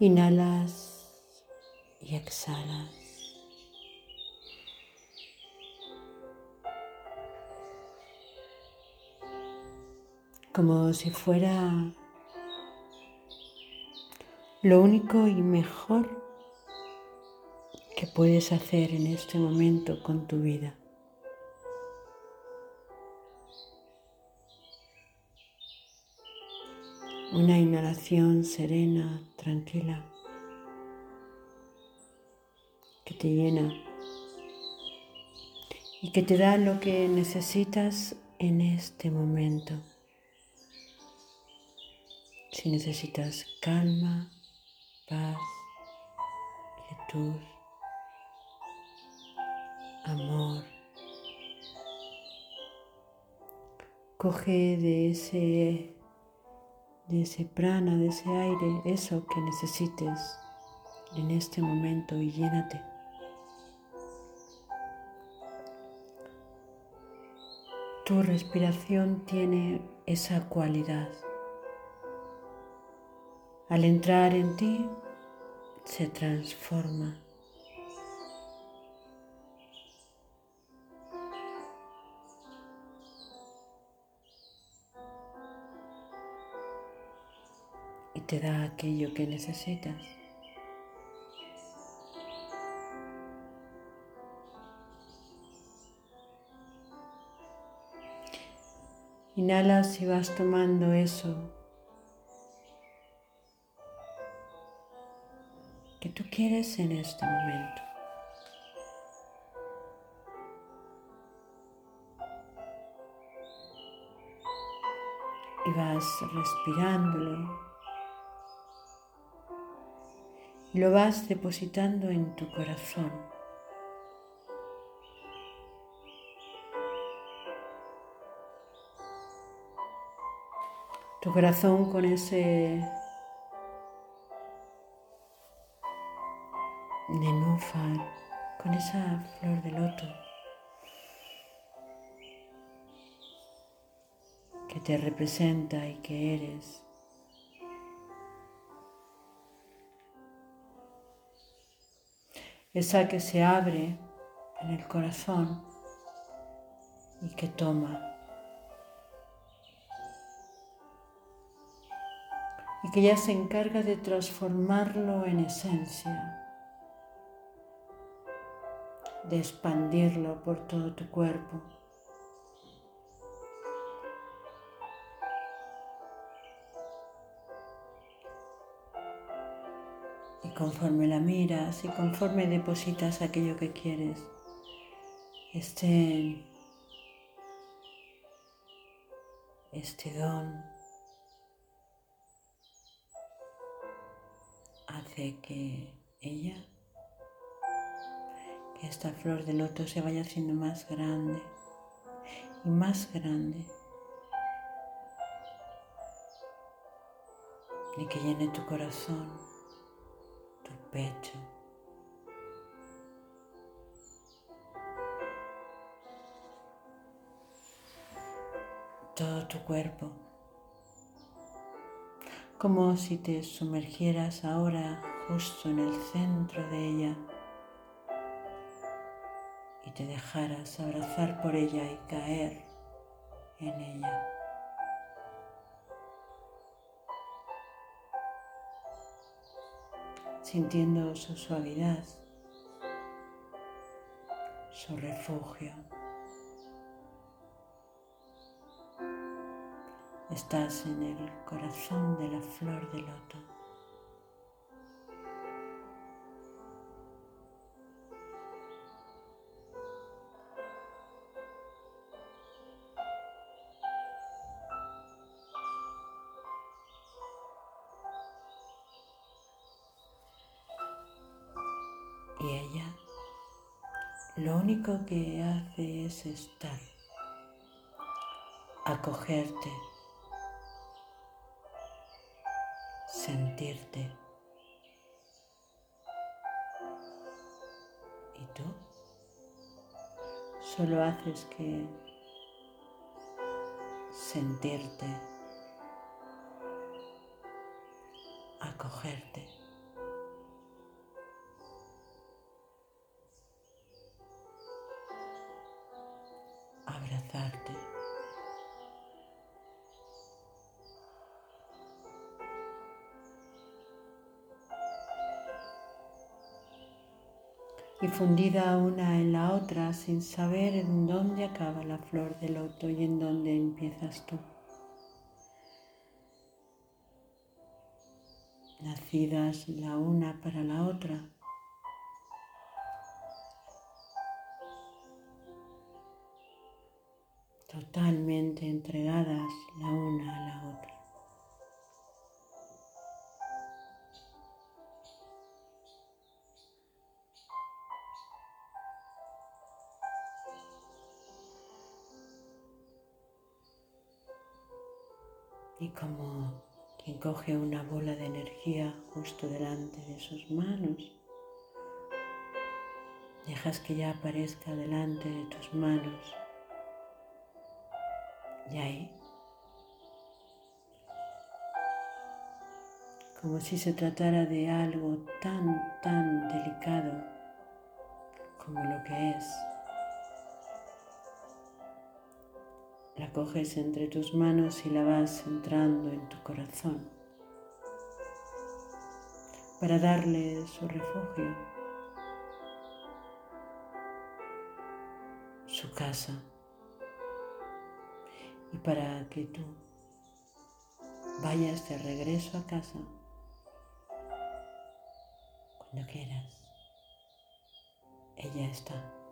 Inhalas y exhalas. Como si fuera lo único y mejor que puedes hacer en este momento con tu vida. Una inhalación serena, tranquila, que te llena y que te da lo que necesitas en este momento. Si necesitas calma, paz, quietud, amor. Coge de ese, de ese prana, de ese aire, eso que necesites en este momento y llénate. Tu respiración tiene esa cualidad. Al entrar en ti, se transforma te da aquello que necesitas. Inhalas y vas tomando eso que tú quieres en este momento. Y vas respirándolo y lo vas depositando en tu corazón. Tu corazón con ese nenúfar, con esa flor de loto que te representa y que eres. Esa que se abre en el corazón y que toma. Y que ya se encarga de transformarlo en esencia, de expandirlo por todo tu cuerpo. Conforme la miras y conforme depositas aquello que quieres, este, este don hace que ella, que esta flor de loto se vaya haciendo más grande y más grande. y que llene tu corazón pecho. Todo tu cuerpo, como si te sumergieras ahora justo en el centro de ella y te dejaras abrazar por ella y caer en ella. Sintiendo su suavidad, su refugio. Estás en el corazón de la flor de loto. Y ella lo único que hace es estar, acogerte, sentirte. ¿Y tú? Solo haces que sentirte, acogerte y fundida una en la otra sin saber en dónde acaba la flor del loto y en dónde empiezas tú. Nacidas la una para la otra. Totalmente entregadas la una a la otra. Y como quien coge una bola de energía justo delante de sus manos, dejas que ya aparezca delante de tus manos. Y ahí, como si se tratara de algo tan, tan delicado como lo que es La coges entre tus manos y la vas entrando en tu corazón para darle su refugio, su casa y para que tú vayas de regreso a casa cuando quieras. Ella está.